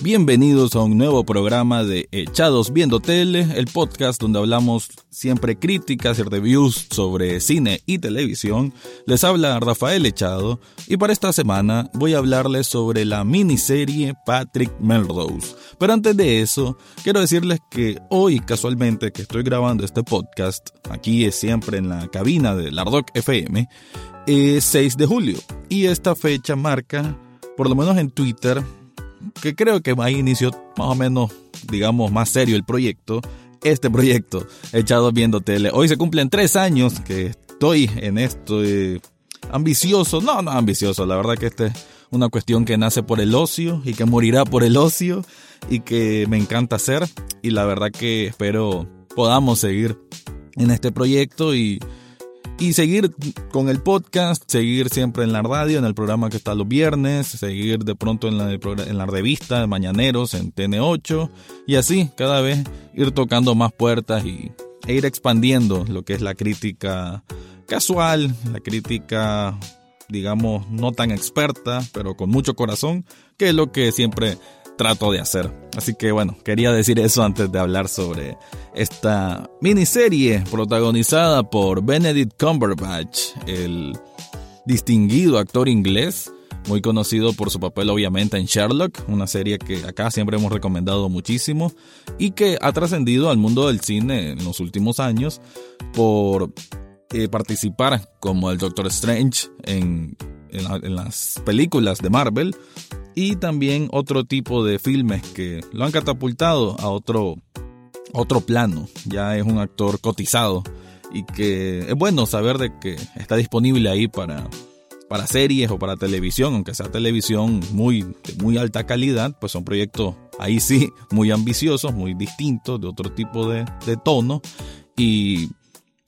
Bienvenidos a un nuevo programa de Echados Viendo Tele, el podcast donde hablamos siempre críticas y reviews sobre cine y televisión. Les habla Rafael Echado y para esta semana voy a hablarles sobre la miniserie Patrick Melrose. Pero antes de eso, quiero decirles que hoy casualmente que estoy grabando este podcast, aquí es siempre en la cabina de Lardoc FM, es 6 de julio y esta fecha marca, por lo menos en Twitter, que creo que ahí inició más o menos, digamos, más serio el proyecto. Este proyecto, echado viendo tele. Hoy se cumplen tres años que estoy en esto. ambicioso, no, no ambicioso. La verdad que este es una cuestión que nace por el ocio y que morirá por el ocio y que me encanta hacer. Y la verdad que espero podamos seguir en este proyecto y y seguir con el podcast, seguir siempre en la radio, en el programa que está los viernes, seguir de pronto en la, en la revista de Mañaneros, en TN8, y así cada vez ir tocando más puertas y, e ir expandiendo lo que es la crítica casual, la crítica digamos no tan experta, pero con mucho corazón, que es lo que siempre trato de hacer. Así que bueno, quería decir eso antes de hablar sobre esta miniserie protagonizada por Benedict Cumberbatch, el distinguido actor inglés, muy conocido por su papel obviamente en Sherlock, una serie que acá siempre hemos recomendado muchísimo y que ha trascendido al mundo del cine en los últimos años por eh, participar como el Doctor Strange en, en las películas de Marvel y también otro tipo de filmes que lo han catapultado a otro, otro plano. Ya es un actor cotizado y que es bueno saber de que está disponible ahí para, para series o para televisión, aunque sea televisión muy, de muy alta calidad, pues son proyectos ahí sí muy ambiciosos, muy distintos, de otro tipo de, de tono. Y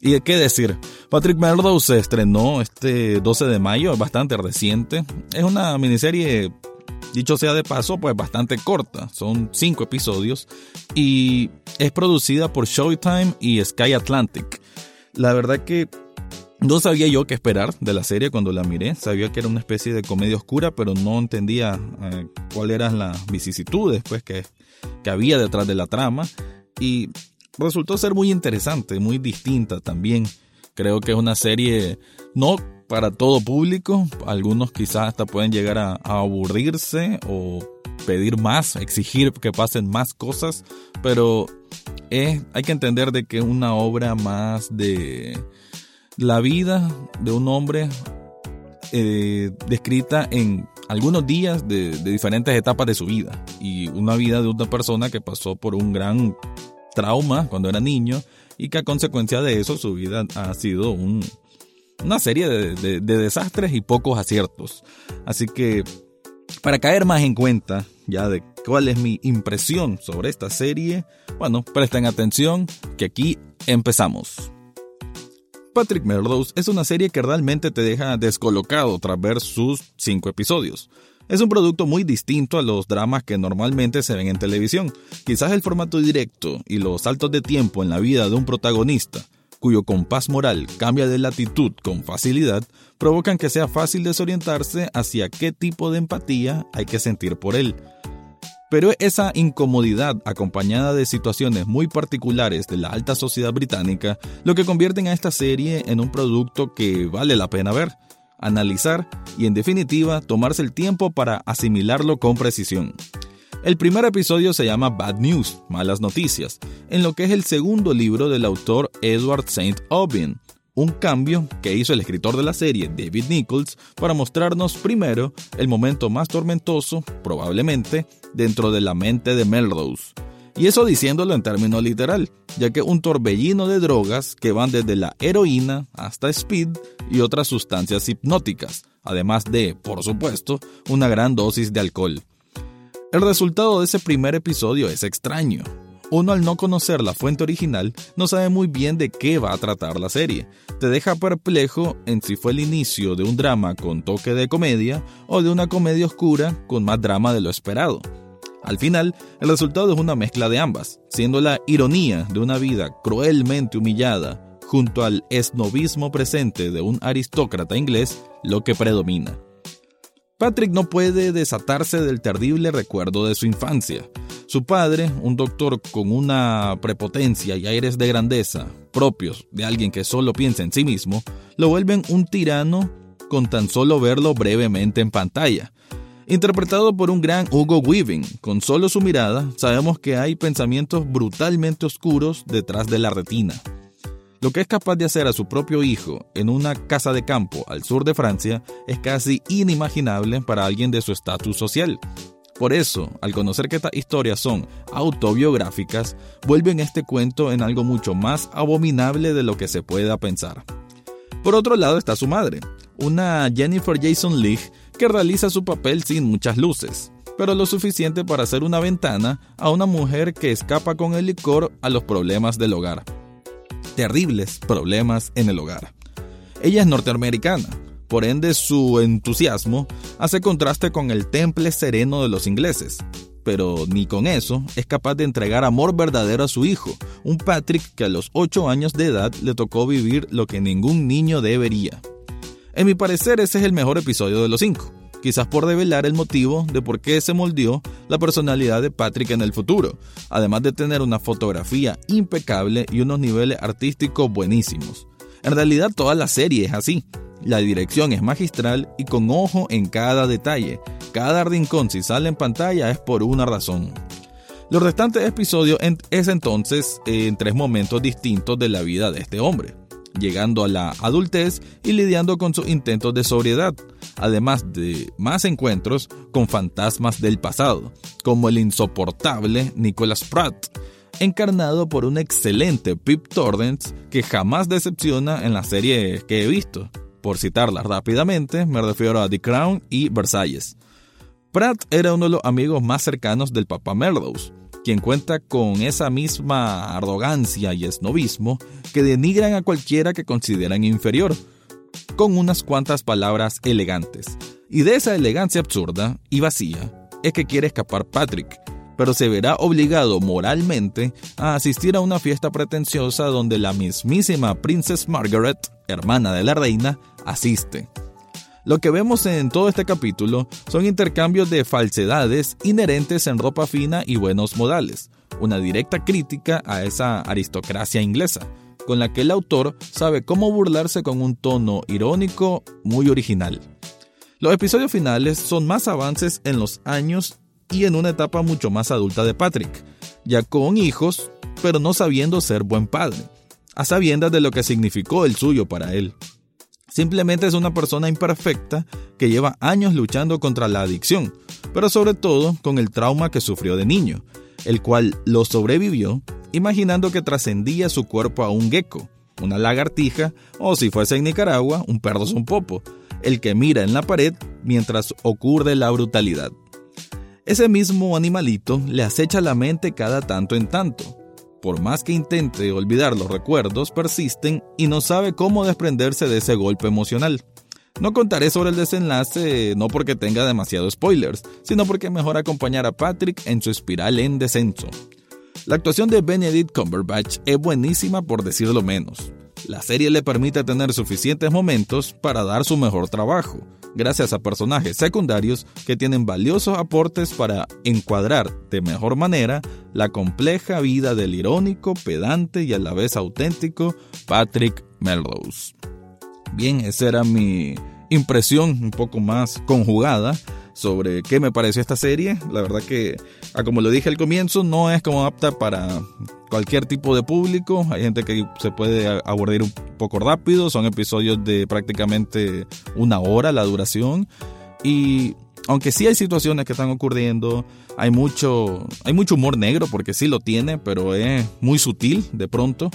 ¿Y qué decir? Patrick Melrose se estrenó este 12 de mayo, es bastante reciente. Es una miniserie Dicho sea de paso, pues bastante corta, son cinco episodios y es producida por Showtime y Sky Atlantic. La verdad que no sabía yo qué esperar de la serie cuando la miré, sabía que era una especie de comedia oscura, pero no entendía eh, cuáles eran las vicisitudes pues, que, que había detrás de la trama y resultó ser muy interesante, muy distinta también. Creo que es una serie no para todo público. Algunos quizás hasta pueden llegar a, aburrirse o pedir más, exigir que pasen más cosas, pero hay que entender de que es una obra más de la vida de un hombre eh, descrita en algunos días de, de, diferentes etapas de su vida y una vida de una persona que pasó por un gran trauma cuando era niño y que a consecuencia de eso su vida ha sido un, una serie de, desastres y pocos aciertos. Así que, para caer más en cuenta ya de cuál es mi impresión sobre esta serie, bueno, presten atención que aquí empezamos. Patrick Melrose es una serie que realmente te deja descolocado tras ver sus cinco episodios. Es un producto muy distinto a los dramas que normalmente se ven en televisión. Quizás el formato directo y los saltos de tiempo en la vida de un protagonista cuyo compás moral cambia de latitud con facilidad, provocan que sea fácil desorientarse hacia qué tipo de empatía hay que sentir por él. Pero esa incomodidad acompañada de situaciones muy particulares de la alta sociedad británica lo que convierten a esta serie en un producto que vale la pena ver, analizar y en definitiva tomarse el tiempo para asimilarlo con precisión. El primer episodio se llama Bad News, Malas Noticias, en lo que es el segundo libro del autor Edward St. Aubyn, un cambio que hizo el escritor de la serie, David Nichols, para mostrarnos primero el momento más tormentoso, probablemente, dentro de la mente de Melrose. Y eso diciéndolo en términos literal, ya que un torbellino de drogas que van desde la heroína hasta speed y otras sustancias hipnóticas, además de, por supuesto, una gran dosis de alcohol. El resultado de ese primer episodio es extraño. Uno al no conocer la fuente original no sabe muy bien de qué va a tratar la serie. Te deja perplejo en si fue el inicio de un drama con toque de comedia o de una comedia oscura con más drama de lo esperado. Al final, el resultado es una mezcla de ambas, siendo la ironía de una vida cruelmente humillada junto al esnovismo presente de un aristócrata inglés lo que predomina. Patrick no puede desatarse del terrible recuerdo de su infancia. Su padre, un doctor con una prepotencia y aires de grandeza propios de alguien que solo piensa en sí mismo, lo vuelven un tirano con tan solo verlo brevemente en pantalla. Interpretado por un gran Hugo Weaving, con solo su mirada sabemos que hay pensamientos brutalmente oscuros detrás de la retina. Lo que es capaz de hacer a su propio hijo en una casa de campo al sur de Francia es casi inimaginable para alguien de su estatus social. Por eso, al conocer que estas historias son autobiográficas, vuelven este cuento en algo mucho más abominable de lo que se pueda pensar. Por otro lado está su madre, una Jennifer Jason Leigh que realiza su papel sin muchas luces, pero lo suficiente para hacer una ventana a una mujer que escapa con el licor a los problemas del hogar terribles problemas en el hogar. Ella es norteamericana, por ende su entusiasmo hace contraste con el temple sereno de los ingleses. Pero ni con eso es capaz de entregar amor verdadero a su hijo, un Patrick que a los 8 años de edad le tocó vivir lo que ningún niño debería. En mi parecer ese es el mejor episodio de los 5 quizás por revelar el motivo de por qué se moldeó la personalidad de Patrick en el futuro, además de tener una fotografía impecable y unos niveles artísticos buenísimos. En realidad toda la serie es así. La dirección es magistral y con ojo en cada detalle. Cada rincón si sale en pantalla es por una razón. Los restantes episodios es entonces en tres momentos distintos de la vida de este hombre llegando a la adultez y lidiando con sus intentos de sobriedad, además de más encuentros con fantasmas del pasado, como el insoportable Nicholas Pratt, encarnado por un excelente Pip Torrens que jamás decepciona en las series que he visto. Por citarlas rápidamente, me refiero a The Crown y Versalles. Pratt era uno de los amigos más cercanos del Papa Merlows, quien cuenta con esa misma arrogancia y esnovismo que denigran a cualquiera que consideran inferior, con unas cuantas palabras elegantes. Y de esa elegancia absurda y vacía es que quiere escapar Patrick, pero se verá obligado moralmente a asistir a una fiesta pretenciosa donde la mismísima Princess Margaret, hermana de la reina, asiste. Lo que vemos en todo este capítulo son intercambios de falsedades inherentes en ropa fina y buenos modales, una directa crítica a esa aristocracia inglesa, con la que el autor sabe cómo burlarse con un tono irónico muy original. Los episodios finales son más avances en los años y en una etapa mucho más adulta de Patrick, ya con hijos, pero no sabiendo ser buen padre, a sabiendas de lo que significó el suyo para él. Simplemente es una persona imperfecta que lleva años luchando contra la adicción, pero sobre todo con el trauma que sufrió de niño, el cual lo sobrevivió imaginando que trascendía su cuerpo a un gecko, una lagartija o si fuese en Nicaragua, un perro popo, el que mira en la pared mientras ocurre la brutalidad. Ese mismo animalito le acecha la mente cada tanto en tanto, por más que intente olvidar los recuerdos, persisten y no sabe cómo desprenderse de ese golpe emocional. No contaré sobre el desenlace no porque tenga demasiados spoilers, sino porque mejor acompañar a Patrick en su espiral en descenso. La actuación de Benedict Cumberbatch es buenísima por decirlo menos. La serie le permite tener suficientes momentos para dar su mejor trabajo, gracias a personajes secundarios que tienen valiosos aportes para encuadrar de mejor manera la compleja vida del irónico, pedante y a la vez auténtico Patrick Melrose. Bien, esa era mi impresión un poco más conjugada sobre qué me pareció esta serie. La verdad que, ah, como lo dije al comienzo, no es como apta para cualquier tipo de público. Hay gente que se puede abordar un poco rápido. Son episodios de prácticamente una hora la duración. Y aunque sí hay situaciones que están ocurriendo, hay mucho, hay mucho humor negro, porque sí lo tiene, pero es muy sutil de pronto.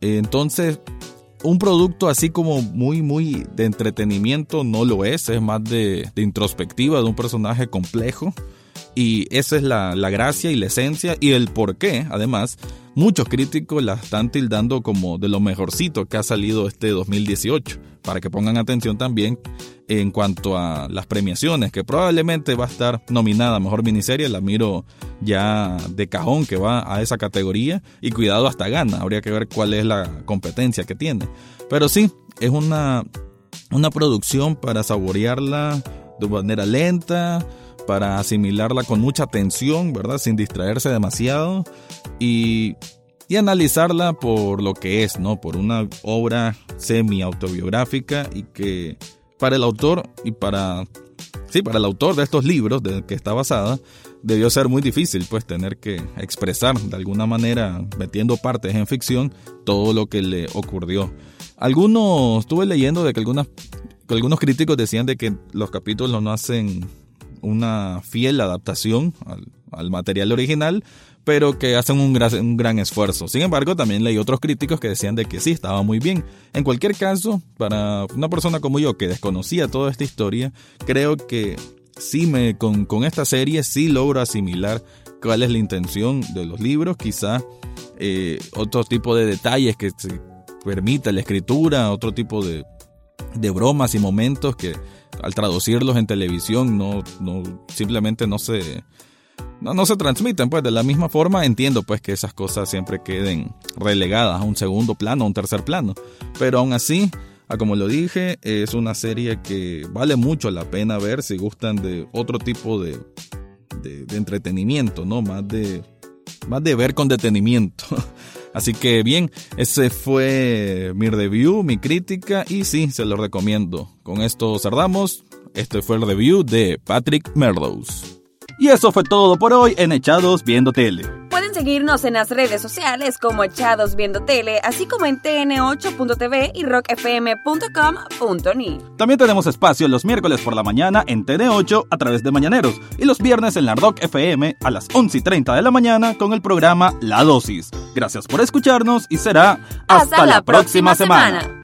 Entonces, un producto así como muy, muy de entretenimiento no lo es, es más de, introspectiva de un personaje complejo. Y esa es la, la gracia y la esencia y el por qué, además, muchos críticos la están tildando como de lo mejorcito que ha salido este 2018. Para que pongan atención también en cuanto a las premiaciones, que probablemente va a estar nominada a Mejor Miniserie, la miro ya de cajón que va a esa categoría y cuidado hasta gana, habría que ver cuál es la competencia que tiene. Pero sí, es una, una producción para saborearla de manera lenta, para asimilarla con mucha atención, ¿verdad? Sin distraerse demasiado y, y analizarla por lo que es, ¿no? Por una obra semi-autobiográfica y que para el autor y para, sí, para el autor de estos libros de que está basada, debió ser muy difícil pues tener que expresar de alguna manera, metiendo partes en ficción, todo lo que le ocurrió. Algunos, estuve leyendo de que, algunas, que algunos críticos decían de que los capítulos no hacen una fiel adaptación al, al material original, pero que hacen un gran, esfuerzo. Sin embargo, también leí otros críticos que decían de que sí, estaba muy bien. En cualquier caso, para una persona como yo que desconocía toda esta historia, creo que sí me, con, con esta serie sí logro asimilar cuál es la intención de los libros, quizá eh, otro tipo de detalles que se permita la escritura, otro tipo de, de bromas y momentos que al traducirlos en televisión no, no simplemente no se no, no se transmiten pues de la misma forma entiendo pues que esas cosas siempre queden relegadas a un segundo plano a un tercer plano. Pero aún así como lo dije es una serie que vale mucho la pena ver si gustan de otro tipo de, de, de entretenimiento no más de más de ver con detenimiento Así que bien, ese fue mi review, mi crítica y sí, se lo recomiendo. Con esto cerramos. Este fue el review de Patrick Merlows. Y eso fue todo por hoy en Echados Viendo Tele. Seguirnos en las redes sociales como Echados Viendo Tele, así como en tn8.tv y rockfm.com.ni. También tenemos espacio los miércoles por la mañana en TN8 a través de Mañaneros y los viernes en la Rock FM a las 11 y 30 de la mañana con el programa La Dosis. Gracias por escucharnos y será hasta, hasta la, próxima, próxima semana. semana.